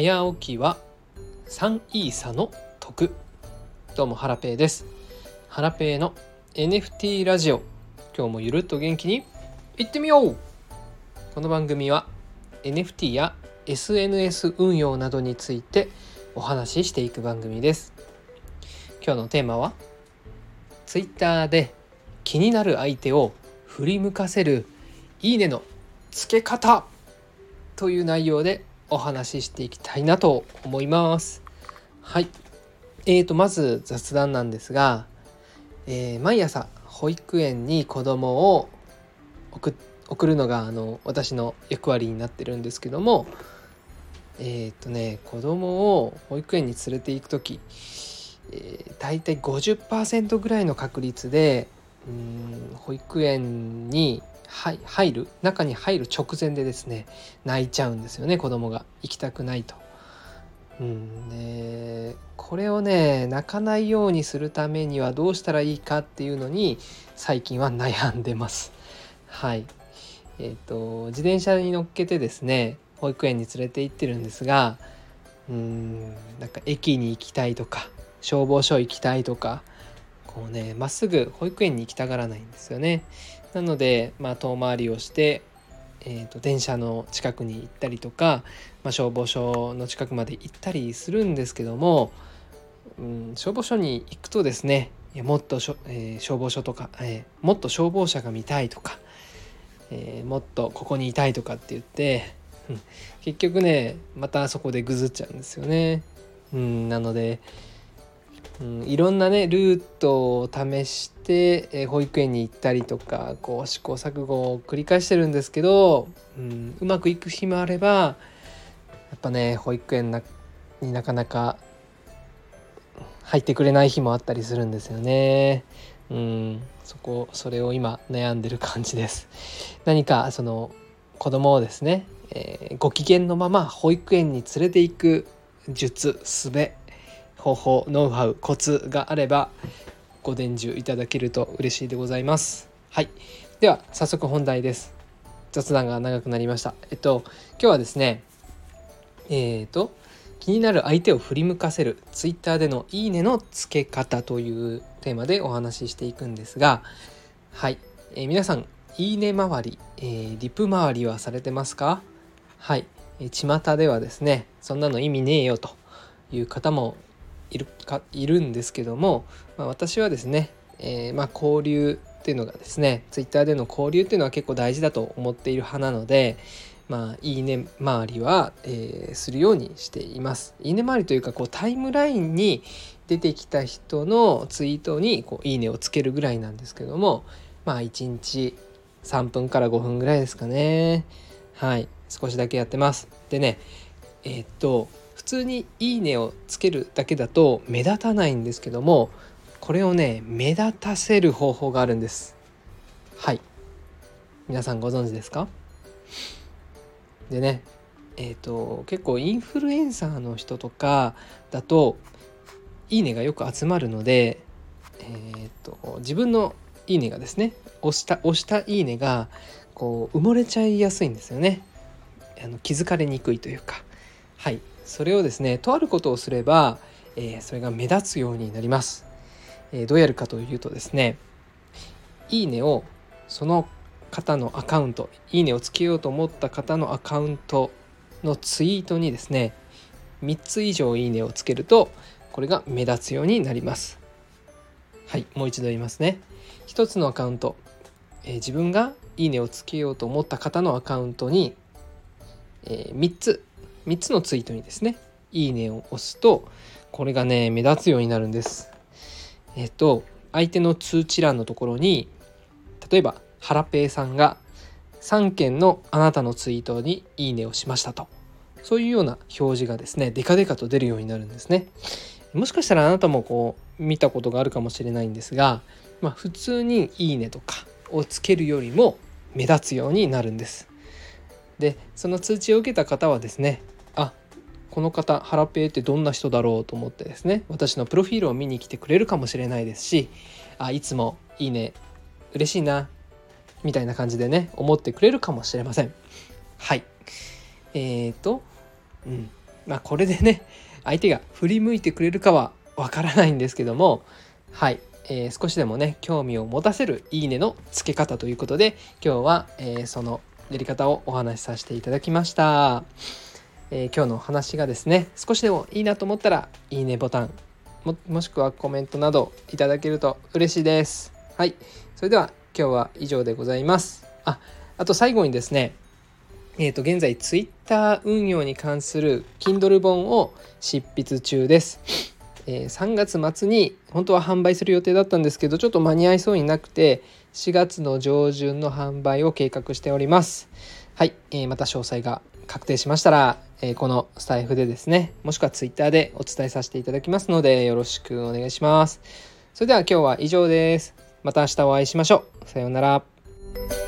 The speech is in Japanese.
早起きは3イーサの得。どうもハラペーです。ハラペーの NFT ラジオ。今日もゆるっと元気にいってみよう。この番組は NFT や SNS 運用などについてお話ししていく番組です。今日のテーマは Twitter で気になる相手を振り向かせるいいねのつけ方という内容でお話ししていきたいなと思います。はい。えーと、まず雑談なんですが、えー、毎朝保育園に子供を送送るのがあの私の役割になってるんですけどもえっ、ー、とね子供を保育園に連れて行く時、えー、大体50%ぐらいの確率でうん保育園にはい入る中に入る直前でですね泣いちゃうんですよね子供が行きたくないと。うんね、これをね泣かないようにするためにはどうしたらいいかっていうのに最近は悩んでます。はいえーと、自転車に乗っけてですね保育園に連れて行ってるんですがうんなんか駅に行きたいとか消防署行きたいとかこうねまっすぐ保育園に行きたがらないんですよね。なので、まあ、遠回りをして、えーと、電車の近くに行ったりとか、まあ、消防署の近くまで行ったりするんですけども、うん、消防署に行くとですねいやもっとしょ、えー、消防署とか、えー、もっと消防車が見たいとか、えー、もっとここにいたいとかって言って、うん、結局ねまたそこでぐずっちゃうんですよね。うん、なので、うん、いろんなねルートを試して、えー、保育園に行ったりとかこう試行錯誤を繰り返してるんですけど、うん、うまくいく日もあればやっぱね保育園になかなか入ってくれない日もあったりするんですよね。うん、そこそれを今悩んでる感じです。何かその子供をですね、えー、ご機嫌のまま保育園に連れて行く術術方法ノウハウコツがあればご伝授いただけると嬉しいでございます。はい。では早速本題です。雑談が長くなりました。えっと今日はですねえっ、ー、と気になる相手を振り向かせる Twitter でのいいねの付け方というテーマでお話ししていくんですがはい、えー、皆さんいいね周り、えー、リプ周りはされてますか？はい、えー、巷ではですねそんなの意味ねえよという方もいるかいるんですけども、まあ、私はですね、えー、ま、交流っていうのがですね Twitter での交流っていうのは結構大事だと思っている派なのでまあいいね周りは、えー、するようにしています。いいね周りというかこうタイムラインに出てきた人のツイートにこういいねをつけるぐらいなんですけどもまあ1日3分から5分ぐらいですかね。はい。少しだけやってます。でねえー、っと通に「いいね」をつけるだけだと目立たないんですけどもこれをね目立たせる方法があるんです。はい。皆さんご存知ですか？でねえっ、ー、と結構インフルエンサーの人とかだと「いいね」がよく集まるのでえっ、ー、と自分の「いいね」がですね押した押した「いいね」がこう埋もれちゃいやすいんですよね。あの気づかれにくいというか。はい。それをですねとあることをすれば、えー、それが目立つようになります、えー、どうやるかというとですねいいねをその方のアカウントいいねをつけようと思った方のアカウントのツイートにですね3つ以上いいねをつけるとこれが目立つようになります。はいもう一度言いますね。1つのアカウント、えー、自分がいいねをつけようと思った方のアカウントに、えー、3つ3つのツイートにですねいいねを押すとこれがね目立つようになるんです。えっと相手の通知欄のところに例えばハラペイさんが3件のあなたのツイートにいいねをしましたと。そういうような表示がですねデカデカと出るようになるんですね。もしかしたらあなたもこう見たことがあるかもしれないんですが、まあ、普通にいいねとかをつけるよりも目立つようになるんです。でその通知を受けた方はですねあこの方ハラペーってどんな人だろうと思ってですね私のプロフィールを見に来てくれるかもしれないですしあいつもいいね嬉しいなみたいな感じでね思ってくれるかもしれません。はい。えーとうん。まあこれでね相手が振り向いてくれるかはわからないんですけどもはい、えー、少しでもね興味を持たせるいいねの付け方ということで今日は、えー、そのやり方をお話しさせていただきました、えー、今日の話がですね少しでもいいなと思ったらいいねボタンももしくはコメントなどいただけると嬉しいですはいそれでは今日は以上でございますああと最後にですねえー、と現在 Twitter 運用に関する Kindle 本を執筆中です。え、3月末に本当は販売する予定だったんですけどちょっと間に合いそうになくて4月の上旬の販売を計画しております。はい、えー、また詳細が確定しましたら、えー、このスタイフでですねもしくは Twitter でお伝えさせていただきますのでよろしくお願いします。それでは今日は以上です。また明日お会いしましょう。さようなら。